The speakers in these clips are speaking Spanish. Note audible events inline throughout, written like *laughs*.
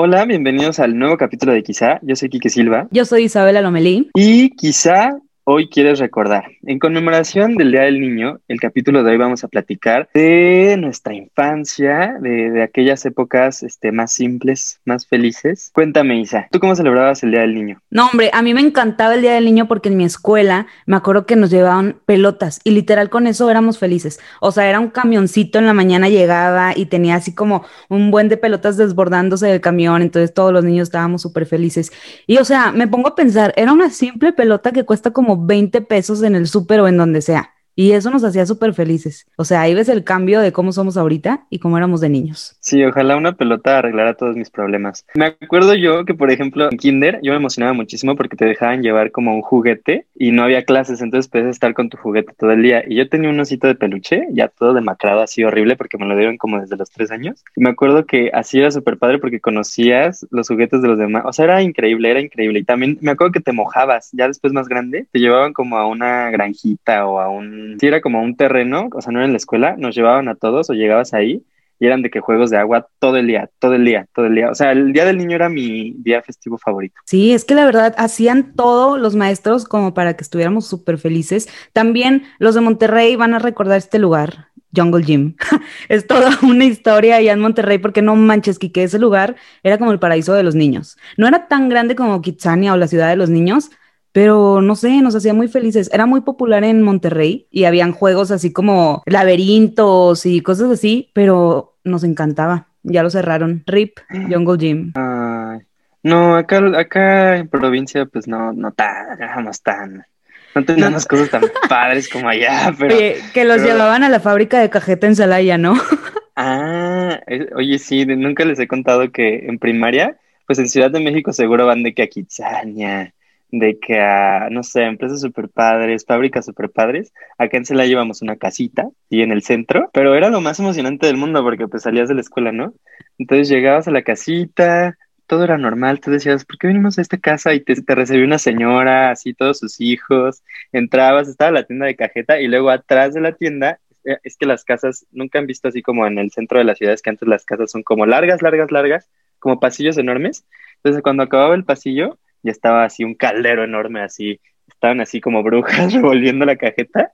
Hola, bienvenidos al nuevo capítulo de Quizá. Yo soy Quique Silva. Yo soy Isabela Lomelí. Y quizá hoy quieres recordar. En conmemoración del Día del Niño, el capítulo de hoy vamos a platicar de nuestra infancia, de, aquellas épocas este, más simples, más felices. Cuéntame, Isa, ¿tú cómo celebrabas el Día del Niño? No, hombre, a mí me encantaba el Día del Niño porque en mi escuela me acuerdo que nos llevaban pelotas y literal con eso éramos felices. O sea, era un camioncito en la mañana llegaba y tenía así como un buen de pelotas desbordándose del camión, entonces todos los niños estábamos súper felices. Y o sea, me pongo a pensar, era una simple pelota que cuesta como 20 pesos en el súper o en donde sea. Y eso nos hacía súper felices. O sea, ahí ves el cambio de cómo somos ahorita y cómo éramos de niños. Sí, ojalá una pelota arreglara todos mis problemas. Me acuerdo yo que, por ejemplo, en Kinder yo me emocionaba muchísimo porque te dejaban llevar como un juguete y no había clases, entonces puedes estar con tu juguete todo el día. Y yo tenía un osito de peluche, ya todo demacrado, así horrible, porque me lo dieron como desde los tres años. Y me acuerdo que así era súper padre porque conocías los juguetes de los demás. O sea, era increíble, era increíble. Y también me acuerdo que te mojabas, ya después más grande, te llevaban como a una granjita o a un si era como un terreno, o sea, no era en la escuela, nos llevaban a todos o llegabas ahí y eran de que juegos de agua todo el día, todo el día, todo el día. O sea, el Día del Niño era mi día festivo favorito. Sí, es que la verdad hacían todo los maestros como para que estuviéramos súper felices. También los de Monterrey van a recordar este lugar, Jungle Gym. *laughs* es toda una historia allá en Monterrey porque no manches, que ese lugar era como el paraíso de los niños. No era tan grande como Kitsania o la ciudad de los niños, pero no sé, nos hacía muy felices. Era muy popular en Monterrey y habían juegos así como laberintos y cosas así, pero nos encantaba. Ya lo cerraron. RIP, Jungle Gym. no, acá, acá en provincia, pues no, no tan, no tan. No teníamos cosas tan *laughs* padres como allá, pero. Oye, que los llevaban a la fábrica de cajeta en Celaya, ¿no? *laughs* ah, oye, sí, nunca les he contado que en primaria, pues en Ciudad de México seguro van de que a Kitsania, de que a, no sé, empresas super padres, fábricas super padres, acá en Celaya llevamos una casita y en el centro, pero era lo más emocionante del mundo porque pues salías de la escuela, ¿no? Entonces llegabas a la casita, todo era normal, tú decías, ¿por qué venimos a esta casa? Y te, te recibió una señora, así todos sus hijos, entrabas, estaba la tienda de cajeta y luego atrás de la tienda eh, es que las casas nunca han visto así como en el centro de las ciudades, que antes las casas son como largas, largas, largas, como pasillos enormes. Entonces, cuando acababa el pasillo, ya estaba así un caldero enorme, así, estaban así como brujas *laughs* revolviendo la cajeta.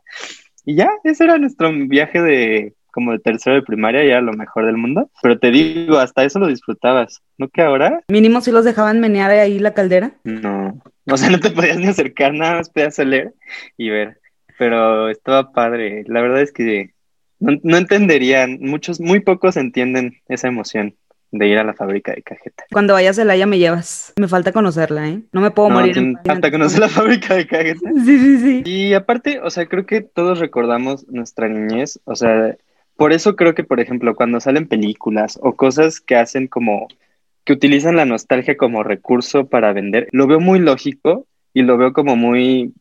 Y ya, ese era nuestro viaje de como de tercero de primaria, ya lo mejor del mundo. Pero te digo, hasta eso lo disfrutabas, ¿no que ahora? Mínimo si los dejaban menear ahí la caldera. No, o sea, no te podías ni acercar, nada más podías leer y ver. Pero estaba padre. La verdad es que no, no entenderían, muchos, muy pocos entienden esa emoción de ir a la fábrica de cajeta. Cuando vayas a ya me llevas. Me falta conocerla, ¿eh? No me puedo morir. Me falta conocer la fábrica de cajeta. *laughs* Sí, sí, sí. Y aparte, o sea, creo que todos recordamos nuestra niñez. O sea, por eso creo que, por ejemplo, cuando salen películas o cosas que hacen como que utilizan la nostalgia como recurso para vender, lo veo muy lógico y lo veo como muy,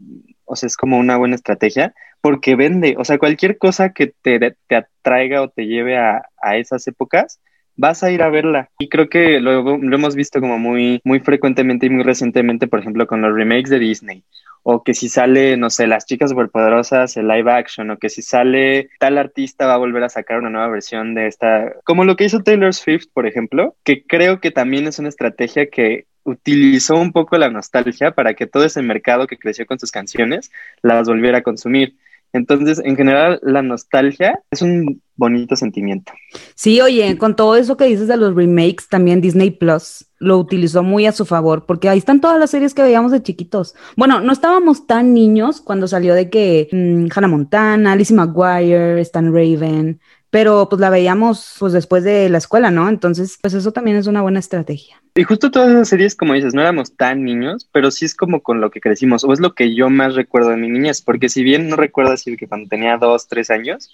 o sea, es como una buena estrategia porque vende, o sea, cualquier cosa que te, te atraiga o te lleve a, a esas épocas, vas a ir a verla. Y creo que lo, lo, hemos visto como muy, muy frecuentemente y muy recientemente, por ejemplo, con los remakes de Disney. O que si sale, no sé, las chicas superpoderosas, el live action, o que si sale tal artista va a volver a sacar una nueva versión de esta, como lo que hizo Taylor Swift, por ejemplo, que creo que también es una estrategia que utilizó un poco la nostalgia para que todo ese mercado que creció con sus canciones las volviera a consumir. Entonces, en general, la nostalgia es un bonito sentimiento. Sí, oye, con todo eso que dices de los remakes, también Disney Plus lo utilizó muy a su favor, porque ahí están todas las series que veíamos de chiquitos. Bueno, no estábamos tan niños cuando salió de que mm, Hannah Montana, Lizzie McGuire, Stan Raven, pero pues la veíamos pues después de la escuela, ¿no? Entonces, pues eso también es una buena estrategia. Y justo todas esas series, como dices, no éramos tan niños, pero sí es como con lo que crecimos, o es lo que yo más recuerdo de mi niñez, porque si bien no recuerdo decir que cuando tenía dos, tres años,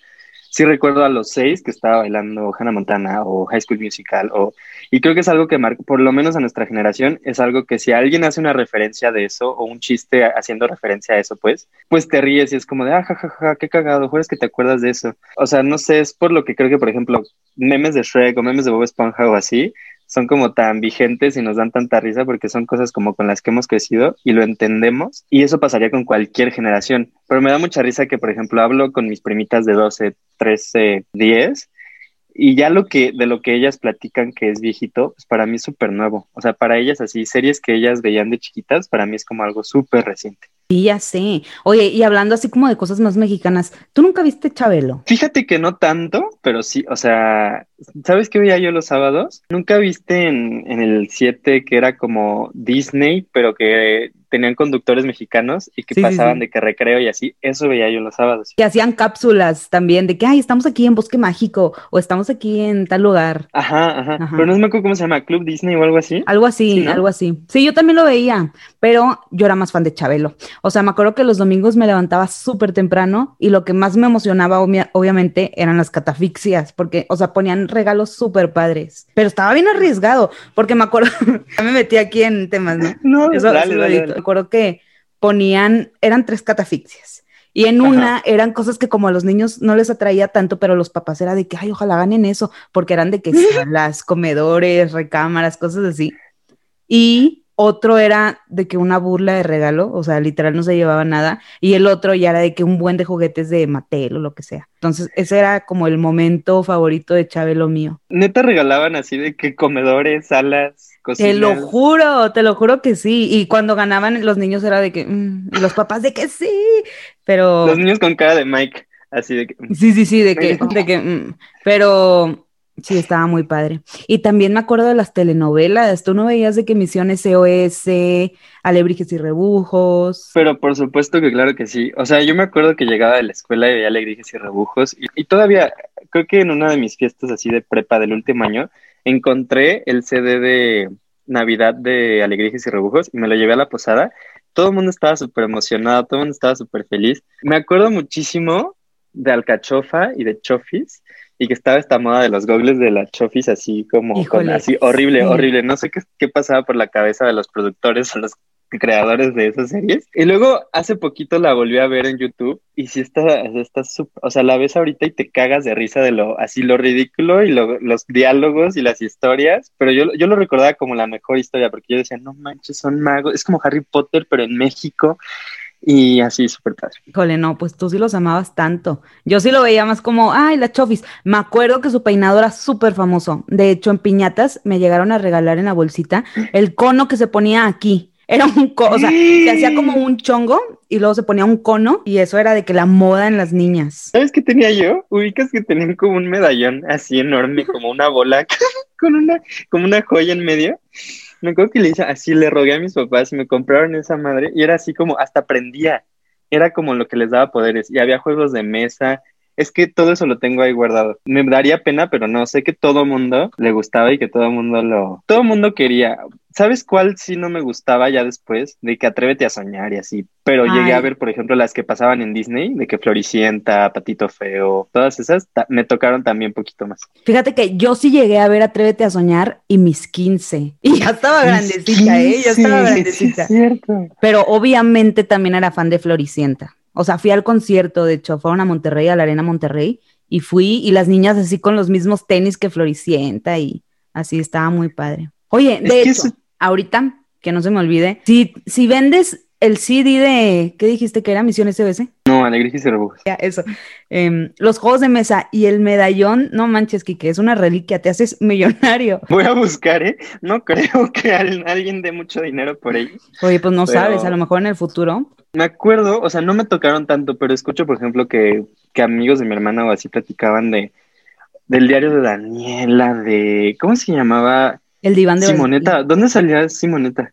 sí recuerdo a los seis que estaba bailando Hannah Montana o High School Musical, o, y creo que es algo que, por lo menos a nuestra generación, es algo que si alguien hace una referencia de eso, o un chiste haciendo referencia a eso, pues, pues te ríes y es como de, ah, jajaja, qué cagado, juegas que te acuerdas de eso. O sea, no sé, es por lo que creo que, por ejemplo, memes de Shrek o memes de Bob Esponja o así, son como tan vigentes y nos dan tanta risa porque son cosas como con las que hemos crecido y lo entendemos y eso pasaría con cualquier generación. Pero me da mucha risa que, por ejemplo, hablo con mis primitas de 12, 13, 10 Y ya lo que, de lo que ellas platican que es viejito, pues para mí es súper nuevo. O sea, para ellas así, series que ellas veían de chiquitas, para mí es como algo súper reciente. Sí, ya sé. Oye, y hablando así como de cosas más mexicanas, ¿tú nunca viste Chabelo? Fíjate que no tanto, pero sí, o sea, ¿sabes qué veía yo los sábados? Nunca viste en, en el 7 que era como Disney, pero que tenían conductores mexicanos y que Sí, pasaban sí. de que recreo y así, eso veía yo los sábados. Que hacían cápsulas también de que, ay, estamos aquí en Bosque Mágico o estamos aquí en tal lugar. Ajá, ajá, Ajá. pero no me acuerdo cómo se llama, Club Disney o algo así. Algo así, algo así. Sí, yo también lo veía, pero yo era más fan de Chabelo. O sea, me acuerdo que los domingos me levantaba súper temprano y lo que más me emocionaba, obvia- obviamente, eran las catafixias, porque, o sea, ponían regalos súper padres. Pero estaba bien arriesgado, porque me acuerdo, *laughs* ya me metí aquí en temas, ¿no? No, Eso, dale, dale. Me acuerdo que ponían, eran tres catafixias. Y en Ajá. una eran cosas que como a los niños no les atraía tanto, pero los papás era de que, ay, ojalá ganen eso, porque eran de que *laughs* salas, comedores, recámaras, cosas así. Y otro era de que una burla de regalo, o sea, literal no se llevaba nada. Y el otro ya era de que un buen de juguetes de Mattel o lo que sea. Entonces, ese era como el momento favorito de Chabelo mío. Neta regalaban así de que comedores, salas, cocinas. Te lo juro, te lo juro que sí. Y cuando ganaban los niños era de que, mm, y los papás de que sí, pero Los niños con cara de Mike, así de que... sí, sí, sí, de que, de que, mm, pero sí, estaba muy padre. Y también me acuerdo de las telenovelas. Tú no veías de que Misión SOS, Alebrijes y Rebujos. Pero por supuesto que claro que sí. O sea, yo me acuerdo que llegaba de la escuela y veía alegrijes y rebujos. Y, y todavía, creo que en una de mis fiestas así de prepa del último año, encontré el CD de Navidad de Alegrijes y Rebujos y me lo llevé a la posada. Todo el mundo estaba súper emocionado, todo el mundo estaba súper feliz. Me acuerdo muchísimo de Alcachofa y de Chofis y que estaba esta moda de los gogles de la Chofis así como con, así horrible, sí. horrible. No sé qué, qué pasaba por la cabeza de los productores o los creadores de esas series. Y luego hace poquito la volví a ver en YouTube y sí está, está o sea, la ves ahorita y te cagas de risa de lo, así lo ridículo y lo- los diálogos y las historias, pero yo, yo lo recordaba como la mejor historia porque yo decía, no manches, son magos, es como Harry Potter, pero en México y así súper padre. Híjole, no, pues tú sí los amabas tanto. Yo sí lo veía más como, ay, la Chofis. Me acuerdo que su peinado era súper famoso. De hecho, en piñatas me llegaron a regalar en la bolsita el cono que se ponía aquí. Era un cono, o sea, se hacía como un *gasps* chongo y luego se ponía un cono y eso era de que la moda en las niñas. ¿Sabes qué tenía yo? Ubicas que tenían como un medallón así enorme, como una bola *laughs* con una, como una joya en medio. Me acuerdo que le hice así, le rogué a mis papás y me compraron esa madre y era así como hasta prendía. Era como lo que les daba poderes y había juegos de mesa. Es que todo eso lo tengo ahí guardado. Me daría pena, pero no, sé que todo mundo le gustaba y que todo mundo lo... Todo mundo quería. ¿Sabes cuál sí no me gustaba ya después? De que atrévete a soñar y así. Pero llegué a ver, por ejemplo, las que pasaban en Disney, de que Floricienta, Patito Feo, todas esas me tocaron también poquito más. Fíjate que yo sí llegué a ver Atrévete a soñar y mis 15. *laughs* Y ya estaba grandecita, ¿eh? Ya estaba grandecita. cierto. Pero obviamente también era fan de Floricienta. O sea, fui al concierto, de hecho, fueron a Monterrey, a la Arena Monterrey, y fui, y las niñas así con los mismos tenis que Floricienta, y así estaba muy padre. Oye, de hecho, ahorita, que no se me olvide, si, si vendes el CD de, ¿qué dijiste que era? Misión SOS. No, Alegrijes y Rebujos. Ya, eso. Em, los juegos de mesa y el medallón, no manches, Kike, es una reliquia, te haces millonario. Voy a buscar, ¿eh? No creo que al- alguien dé mucho dinero por ellos. Oye, pues no Pero- sabes, a lo mejor en el futuro. Me acuerdo, o sea, no me tocaron tanto, pero escucho, por ejemplo, que, que amigos de mi hermana o así platicaban de del diario de Daniela, de ¿cómo se llamaba? El diván de Simoneta. ¿Dónde salía Simoneta?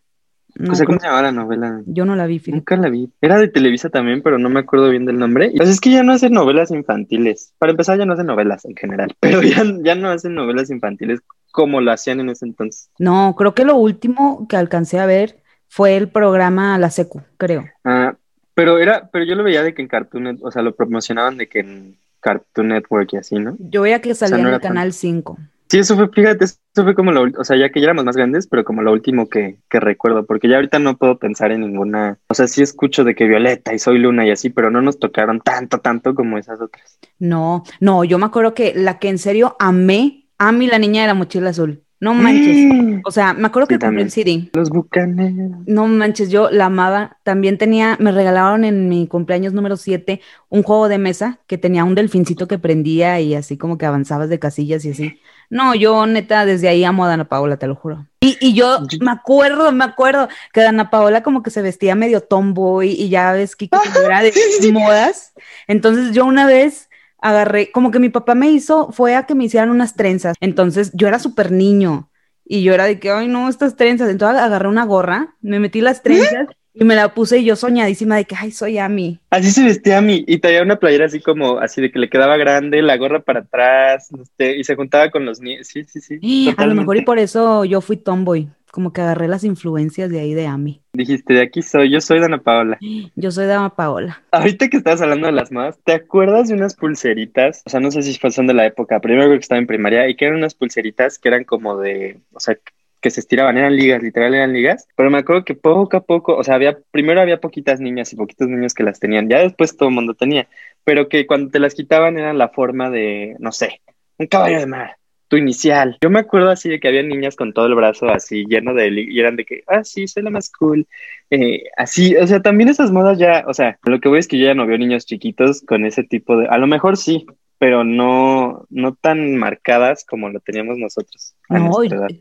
No, o sea, ¿cómo se llamaba la novela? yo no la vi, fíjate. Nunca la vi. Era de Televisa también, pero no me acuerdo bien del nombre. Pues es que ya no hacen novelas infantiles. Para empezar, ya no hacen novelas en general, *laughs* pero ya, ya no hacen novelas infantiles como lo hacían en ese entonces. No, creo que lo último que alcancé a ver fue el programa La Secu, creo. Ah, pero era, pero yo lo veía de que en Cartoon, Net- o sea, lo promocionaban de que en Cartoon Network y así, ¿no? Yo veía que salía no en el Canal 5. Sí, eso fue, fíjate, eso fue como lo, o sea, ya que ya éramos más grandes, pero como lo último que, que recuerdo, porque ya ahorita no puedo pensar en ninguna, o sea, sí escucho de que Violeta y Soy Luna y así, pero no nos tocaron tanto, tanto como esas otras. No, no, yo me acuerdo que la que en serio amé, Ami la niña de la mochila azul. No manches. O sea, me acuerdo Sí, que compré el. CD. Los bucaneros. No manches, yo la amaba. También tenía, me regalaron en mi cumpleaños número 7 un juego de mesa que tenía un delfincito que prendía y así como que avanzabas de casillas y así. No, yo neta desde ahí amo a Dana Paola, te lo juro. Y, y yo me acuerdo, me acuerdo que Dana Paola como que se vestía medio tomboy y ya ves que *laughs* era de sí, sí. modas. Entonces yo una vez agarré, como que mi papá me hizo, fue a que me hicieran unas trenzas. Entonces yo era súper niño y yo era de que, ay no, estas trenzas. Entonces agarré una gorra, me metí las trenzas y me la puse y yo soñadísima de que, ay, soy Ami. Así se vestía a mí y traía una playera así como, así de que le quedaba grande, la gorra para atrás, este, y se juntaba con los niños. Sí, sí, sí. *gasps* A lo mejor y por eso yo fui tomboy, como que agarré las influencias de ahí de Ami. Dijiste, de aquí soy, yo soy Dana Paola. *gasps* Yo soy Dana Paola. Ahorita que estabas hablando de las modas, ¿te acuerdas de unas pulseritas? O sea, no sé si son de la época, me acuerdo que estaba en primaria y que eran unas pulseritas que eran como de, o sea, que se estiraban, eran ligas, literal eran ligas, pero me acuerdo que poco a poco, o sea, había, primero había poquitas niñas y poquitos niños que las tenían, ya después todo el mundo tenía, pero que cuando te las quitaban eran la forma de, no sé, un caballo de mar, tu inicial. Yo me acuerdo así de que había niñas con todo el brazo así lleno de, y eran de que, ah, sí, soy la más cool, eh, así, o sea, también esas modas ya, o sea, lo que voy es que yo ya no veo niños chiquitos con ese tipo de, a lo mejor sí, pero no, no tan marcadas como lo teníamos nosotros. No,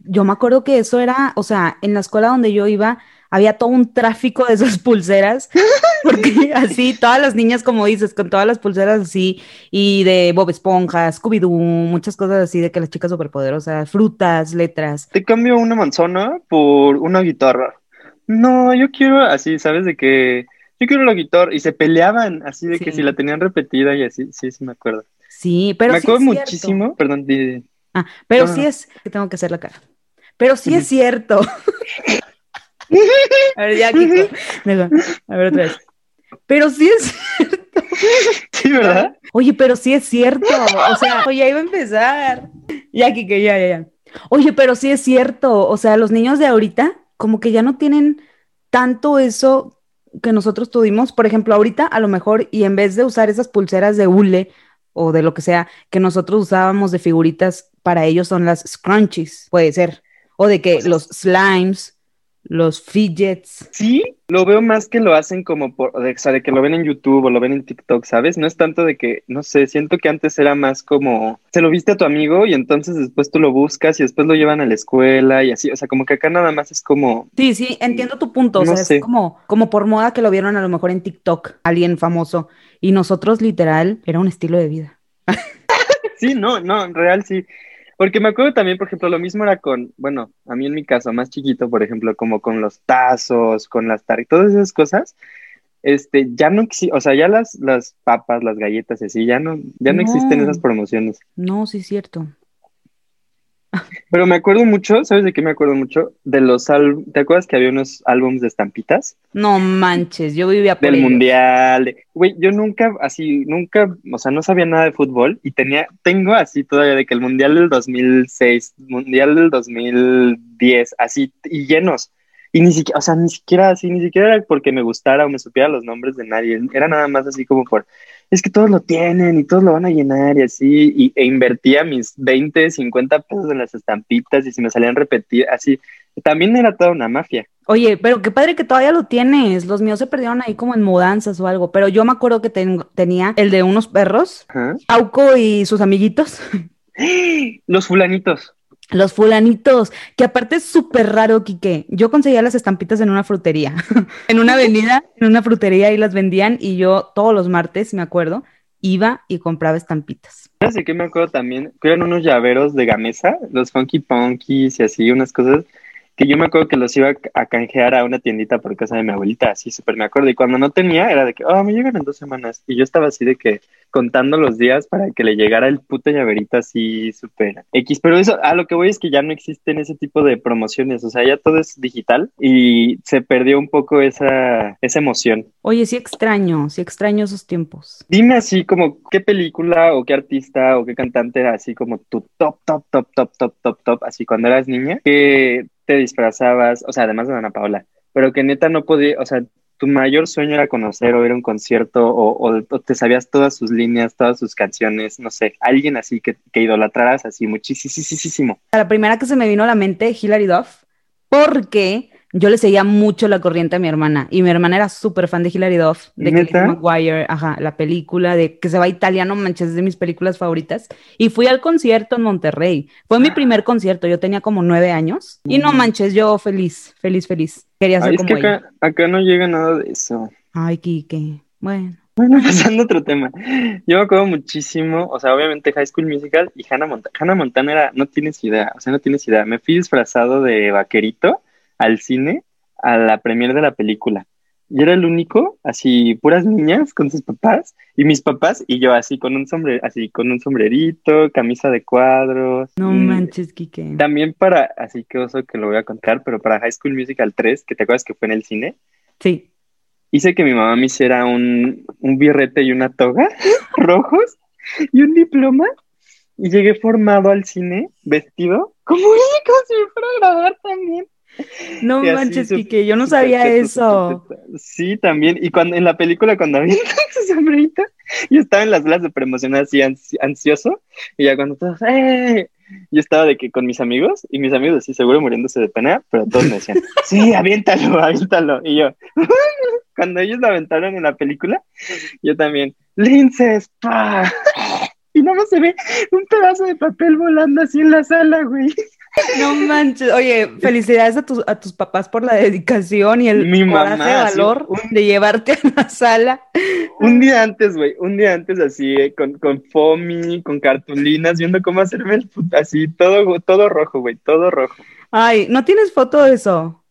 yo me acuerdo que eso era, o sea, en la escuela donde yo iba, había todo un tráfico de esas pulseras, *laughs* porque así, todas las niñas, como dices, con todas las pulseras así, y de Bob Esponja, Scooby-Doo, muchas cosas así, de que las chicas superpoderosas, frutas, letras. Te cambio una manzana por una guitarra. No, yo quiero así, ¿sabes? De que yo quiero la guitarra y se peleaban así de que si la tenían repetida y así, sí, sí me acuerdo. Sí, pero me sí acuerdo es muchísimo, perdón, Ah, pero sí es, que tengo que hacer la cara. Pero sí es cierto. *laughs* *laughs* A ver, ya, Kiko. Deja, A ver, otra vez. Pero sí es cierto. *laughs* Sí, ¿verdad? Oye, pero sí es cierto. O sea, ya iba a empezar. Ya, Kiko, ya, ya, ya. Oye, pero sí es cierto. O sea, los niños de ahorita, como que ya no tienen tanto eso que nosotros tuvimos. Por ejemplo, ahorita a lo mejor, y en vez de usar esas pulseras de hule o de lo que sea que nosotros usábamos de figuritas, para ellos son las scrunchies, puede ser. O de que sea, los slimes, los fidgets. Sí, lo veo más que lo hacen como por, o sea, de que lo ven en YouTube o lo ven en TikTok, ¿sabes? No es tanto de que, no sé, siento que antes era más como, se lo viste a tu amigo y entonces después tú lo buscas y después lo llevan a la escuela y así, o sea, como que acá nada más es como, Sí, sí, entiendo tu punto. O No sea, sé. es como, como por moda que lo vieron a lo mejor en TikTok, alguien famoso. Y nosotros, literal, era un estilo de vida. sí, no, no, en real sí. Porque me acuerdo también, por ejemplo, lo mismo era con, bueno, a mí en mi caso, más chiquito, por ejemplo, como con los tazos, con las tar todas esas cosas, este, ya no existe, o sea, ya las, las papas, las galletas y así, ya no, ya no, No. existen esas promociones. No, sí es cierto. Pero me acuerdo mucho, ¿sabes de qué me acuerdo mucho? De los álbumes, ¿te acuerdas que había unos álbumes de estampitas? No manches, yo vivía por Del ellos. mundial. Güey, yo nunca, así, nunca, o sea, no sabía nada de fútbol y tenía, tengo así todavía de que el mundial del 2006, mundial del 2010, así, y llenos. Y ni siquiera, o sea, ni siquiera así, ni siquiera era porque me gustara o me supiera los nombres de nadie. Era nada más así como por, es que todos lo tienen y todos lo van a llenar y así. Y, e invertía mis 20, 50 pesos en las estampitas y si me salían repetir, así. También era toda una mafia. Oye, pero qué padre que todavía lo tienes. Los míos se perdieron ahí como en mudanzas o algo. Pero yo me acuerdo que tengo- tenía el de unos perros, Ajá. Auco y sus amiguitos. *gasps* Los fulanitos. Los fulanitos, que aparte es súper raro, Quique. Yo conseguía las estampitas en una frutería, *laughs* en una avenida, en una frutería y las vendían y yo todos los martes, me acuerdo, iba y compraba estampitas. ¿Sabes de qué me acuerdo también? Que eran unos llaveros de gamesa, los funky punkies y así, unas cosas que yo me acuerdo que los iba a canjear a una tiendita por casa de mi abuelita, así súper me acuerdo. Y cuando no tenía, era de que, oh, me llegan en dos semanas. Y yo estaba así de que contando los días para que le llegara el puto llaverito así súper X. Pero eso, a lo que voy es que ya no existen ese tipo de promociones, o sea, ya todo es digital y se perdió un poco esa, esa emoción. Oye, sí extraño, sí extraño esos tiempos. Dime así como qué película o qué artista o qué cantante era así como tu top, top, top, top, top, top, top, así cuando eras niña, que te disfrazabas, o sea, además de Ana Paola, pero que neta no podía, o sea, tu mayor sueño era conocer o ir a un concierto o, te sabías todas sus líneas, todas sus canciones, no sé, alguien así que, que idolatraras así muchísimo. La primera que se me vino a la mente, Hilary Duff, porque yo le seguía mucho la corriente a mi hermana y mi hermana era súper fan de Hilary Duff, de Kelly Maguire, ajá, la película de que se va a italiano, manches, es de mis películas favoritas. Y fui al concierto en Monterrey. Fue mi primer concierto, yo tenía como nueve años y no manches, yo feliz, feliz, feliz. Quería ser como es que acá, no llega nada de eso. Ay, Kike, bueno. Bueno, *laughs* pasando a otro tema. Yo me acuerdo muchísimo, o sea, obviamente High School Musical y Hannah Montana. Hannah Montana era, no tienes idea, o sea, no tienes idea. Me fui disfrazado de vaquerito al cine a la premier de la película. Y era el único, así, puras niñas con sus papás, y mis papás, y yo así con un sombrero, así con un sombrerito, camisa de cuadros. No manches, Kike. También para, así que oso que lo voy a contar, pero para High School Musical 3, que te acuerdas que fue en el cine. Sí. Hice que mi mamá me hiciera un, un birrete y una toga *laughs* rojos y un diploma. Y llegué formado al cine, vestido, como, como si me fuera a graduar también. No manches, Kike, yo no sabía eso. Sí, también. Y cuando en la película, cuando había *laughs* su sombrerito, yo estaba en las salas de promoción así ansioso, y ya cuando todos, ¡eh! Yo estaba de que con mis amigos, y mis amigos así seguro muriéndose de pena, pero todos me decían, *laughs* sí, aviéntalo, aviéntalo. Y yo, *laughs* cuando ellos lo aventaron en la película, yo también, linces, pa. Y no se ve un pedazo de papel volando así en la sala, güey. *laughs* No manches, oye, felicidades a tus, a tus papás por la dedicación y el Mi mamá, valor de llevarte a la sala. Un día antes, güey, un día antes así, eh, con, con foamy, con cartulinas, viendo cómo hacerme el así, todo, todo rojo, güey, todo rojo. Ay, ¿no tienes foto de eso?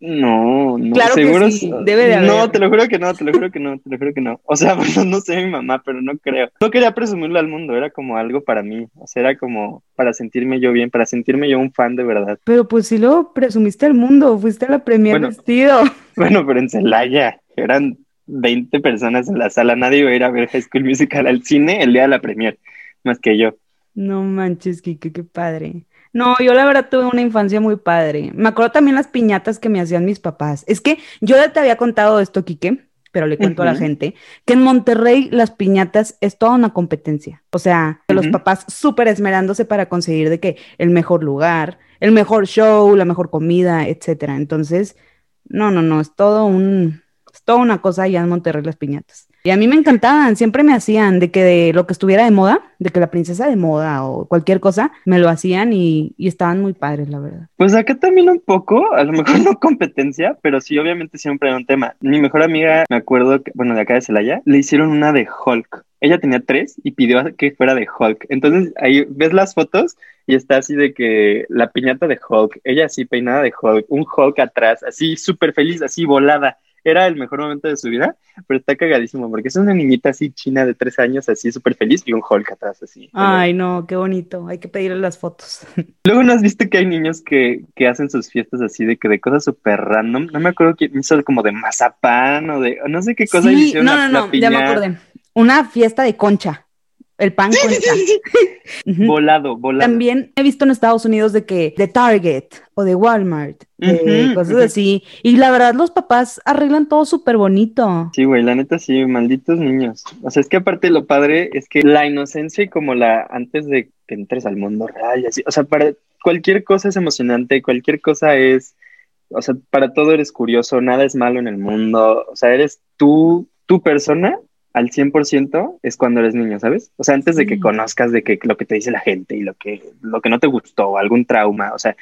No, no, claro seguro que sí, debe de haber. No, te lo juro que no, te lo juro que no, te lo juro que no. O sea, *laughs* bueno, no sé mi mamá, pero no creo. No quería presumirlo al mundo, era como algo para mí. O sea, era como para sentirme yo bien, para sentirme yo un fan de verdad. Pero pues si lo presumiste al mundo, fuiste a la premier vestido. *laughs* Bueno, pero en Celaya eran 20 personas en la sala, nadie iba a ir a ver High School Musical al cine el día de la premier, más que yo. No manches, Kike, qué padre. No, yo la verdad tuve una infancia muy padre. Me acuerdo también las piñatas que me hacían mis papás. Es que yo ya te había contado esto, Quique, pero le cuento a la gente, que en Monterrey las piñatas es toda una competencia. O sea, los papás súper esmerándose para conseguir de que el mejor lugar, el mejor show, la mejor comida, etcétera. Entonces, no, no, no, es todo un, es toda una cosa allá en Monterrey las piñatas. Y a mí me encantaban, siempre me hacían de que de lo que estuviera de moda, de que la princesa de moda o cualquier cosa, me lo hacían y, estaban muy padres, la verdad. Pues acá también un poco, a lo mejor no competencia, pero sí, obviamente siempre era un tema. Mi mejor amiga, me acuerdo, que, bueno, de acá de Celaya, le hicieron una de Hulk. Ella tenía tres y pidió que fuera de Hulk. Entonces ahí ves las fotos y está así de que la piñata de Hulk, ella así peinada de Hulk, un Hulk atrás, así súper feliz, así volada era el mejor momento de su vida, pero está cagadísimo porque es una niñita así china de tres años, así súper feliz y un Hulk atrás así. Ay, no, qué bonito, hay que pedirle las fotos. *laughs* Luego no has visto que hay niños que, que hacen sus fiestas así de que de cosas súper random, no me acuerdo quién hizo como de mazapán o de no sé qué cosa sí, No, no, no, ya me acordé. Una fiesta de concha. El pan con *laughs* volado, volado. También he visto en Estados Unidos de que de Target o de Walmart, cosas así. Y la verdad, los papás arreglan todo súper bonito. Sí, güey, la neta sí, malditos niños. O sea, es que aparte lo padre es que la inocencia y como la antes de que entres al mundo real y así, o sea, para cualquier cosa es emocionante, cualquier cosa es, o sea, para todo eres curioso, nada es malo en el mundo, o sea, eres tú, tu persona al 100% es cuando eres niño, ¿sabes? O sea, antes de que conozcas de que lo que te dice la gente y lo que, lo que no te gustó, algún trauma, o sea,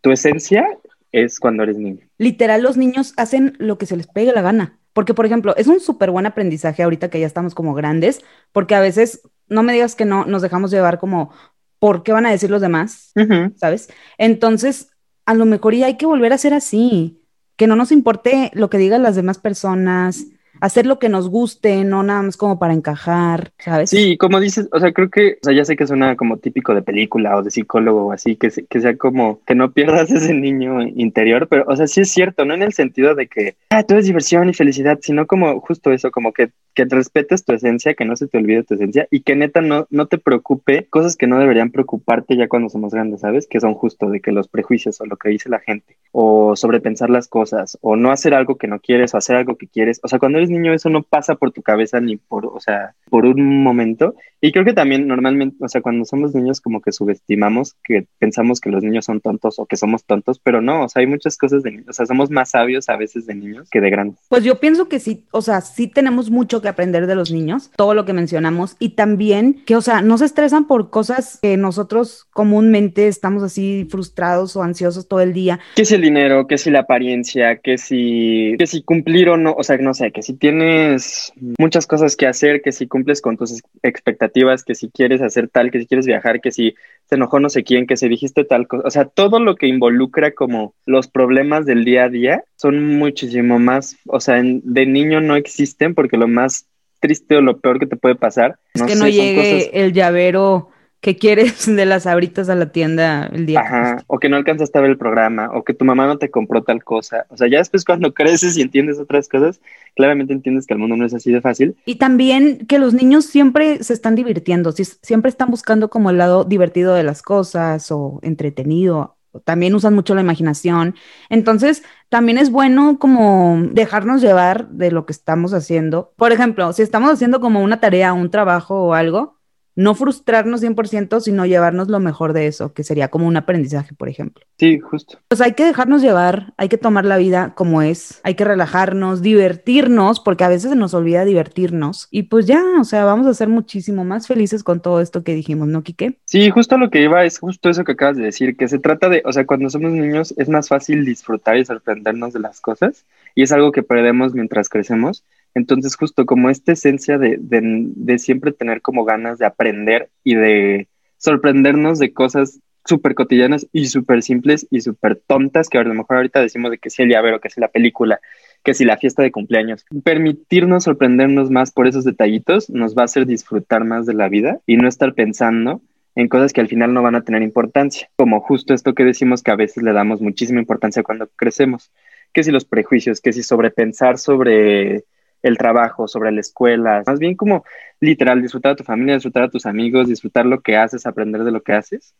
tu esencia es cuando eres niño. Literal, los niños hacen lo que se les pegue la gana. Porque, por ejemplo, es un súper buen aprendizaje ahorita que ya estamos como grandes, porque a veces, no me digas que no, nos dejamos llevar como, ¿por qué van a decir los demás? ¿Sabes? Entonces, a lo mejor ya hay que volver a ser así, que no nos importe lo que digan las demás personas, hacer lo que nos guste, no nada más como para encajar, ¿sabes? Sí, como dices, o sea, creo que, o sea, ya sé que suena como típico de película o de psicólogo o así, que, que sea como que no pierdas *laughs* ese niño interior, pero, o sea, sí es cierto, no en el sentido de que, ah, todo es diversión y felicidad, sino como justo eso, como que, que respetes tu esencia, que no se te olvide tu esencia y que neta no, no te preocupe cosas que no deberían preocuparte ya cuando somos grandes, ¿sabes? Que son justo de que los prejuicios o lo que dice la gente, o sobrepensar las cosas, o no hacer algo que no quieres, o hacer algo que quieres, o sea, cuando eres niño eso no pasa por tu cabeza ni por, o sea, por un momento. Y creo que también normalmente, o sea, cuando somos niños como que subestimamos, que pensamos que los niños son tontos o que somos tontos, pero no, o sea, hay muchas cosas de niños, o sea, somos más sabios a veces de niños que de grandes. Pues yo pienso que sí, o sea, sí tenemos mucho que aprender de los niños, todo lo que mencionamos, y también que, o sea, no se estresan por cosas que nosotros comúnmente estamos así frustrados o ansiosos todo el día. Que si el dinero, que si la apariencia, que si, que si cumplir o no, o sea, no sé, que si tienes muchas cosas que hacer, que si cumples con tus expectativas, que si quieres hacer tal, que si quieres viajar, que si se enojó no sé quién, que se dijiste tal cosa, o sea, todo lo que involucra como los problemas del día a día son muchísimo más, o sea, de niño no existen porque lo más triste o lo peor que te puede pasar. Es que no llegue el llavero que quieres *laughs* de las abritas a la tienda el día. Ajá, o que no alcanzaste a ver el programa, o que tu mamá no te compró tal cosa. O sea, ya después cuando *laughs* creces y entiendes otras cosas, claramente entiendes que el mundo no es así de fácil. Y también que los niños siempre se están divirtiendo, siempre están buscando como el lado divertido de las cosas o entretenido. También usan mucho la imaginación. Entonces, también es bueno como dejarnos llevar de lo que estamos haciendo. Por ejemplo, si estamos haciendo como una tarea, un trabajo o algo, no frustrarnos 100%, sino llevarnos lo mejor de eso, que sería como un aprendizaje, por ejemplo. Sí, justo. Pues hay que dejarnos llevar, hay que tomar la vida como es, hay que relajarnos, divertirnos, porque a veces se nos olvida divertirnos. Y pues ya, o sea, vamos a ser muchísimo más felices con todo esto que dijimos, ¿no, Quique? Sí, justo lo que iba es justo eso que acabas de decir, que se trata de, o sea, cuando somos niños es más fácil disfrutar y sorprendernos de las cosas, y es algo que perdemos mientras crecemos. Entonces, justo como esta esencia de, de, siempre tener como ganas de aprender y de sorprendernos de cosas súper cotidianas y súper simples y súper tontas, que a lo mejor ahorita decimos de que si el llavero, que si la película, que si la fiesta de cumpleaños. Permitirnos sorprendernos más por esos detallitos nos va a hacer disfrutar más de la vida y no estar pensando en cosas que al final no van a tener importancia, como justo esto que decimos que a veces le damos muchísima importancia cuando crecemos, que si los prejuicios, que si sobrepensar sobre el trabajo, sobre la escuela, más bien como literal disfrutar a tu familia, disfrutar a tus amigos, disfrutar lo que haces, aprender de lo que haces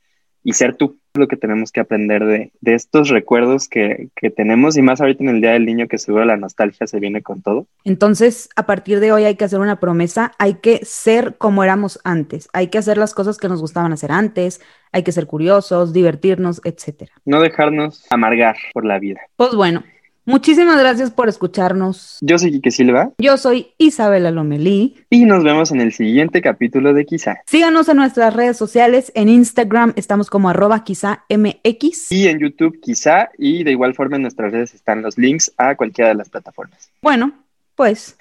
y ser tú lo que tenemos que aprender de, de estos recuerdos que, que, tenemos y más ahorita en el Día del Niño que seguro la nostalgia se viene con todo. Entonces, a partir de hoy hay que hacer una promesa, hay que ser como éramos antes, hay que hacer las cosas que nos gustaban hacer antes, hay que ser curiosos, divertirnos, etcétera. No dejarnos amargar por la vida. Pues bueno, Muchísimas gracias por escucharnos. Yo soy Quique Silva. Yo soy Isabela Lomelí. Y nos vemos en el siguiente capítulo de Quizá. Síganos en nuestras redes sociales. En Instagram estamos como arroba quizá MX. Y en YouTube quizá. Y de igual forma en nuestras redes están los links a cualquiera de las plataformas. Bueno, pues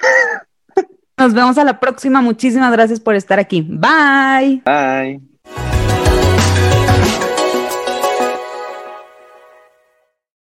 *laughs* nos vemos a la próxima. Muchísimas gracias por estar aquí. Bye. Bye.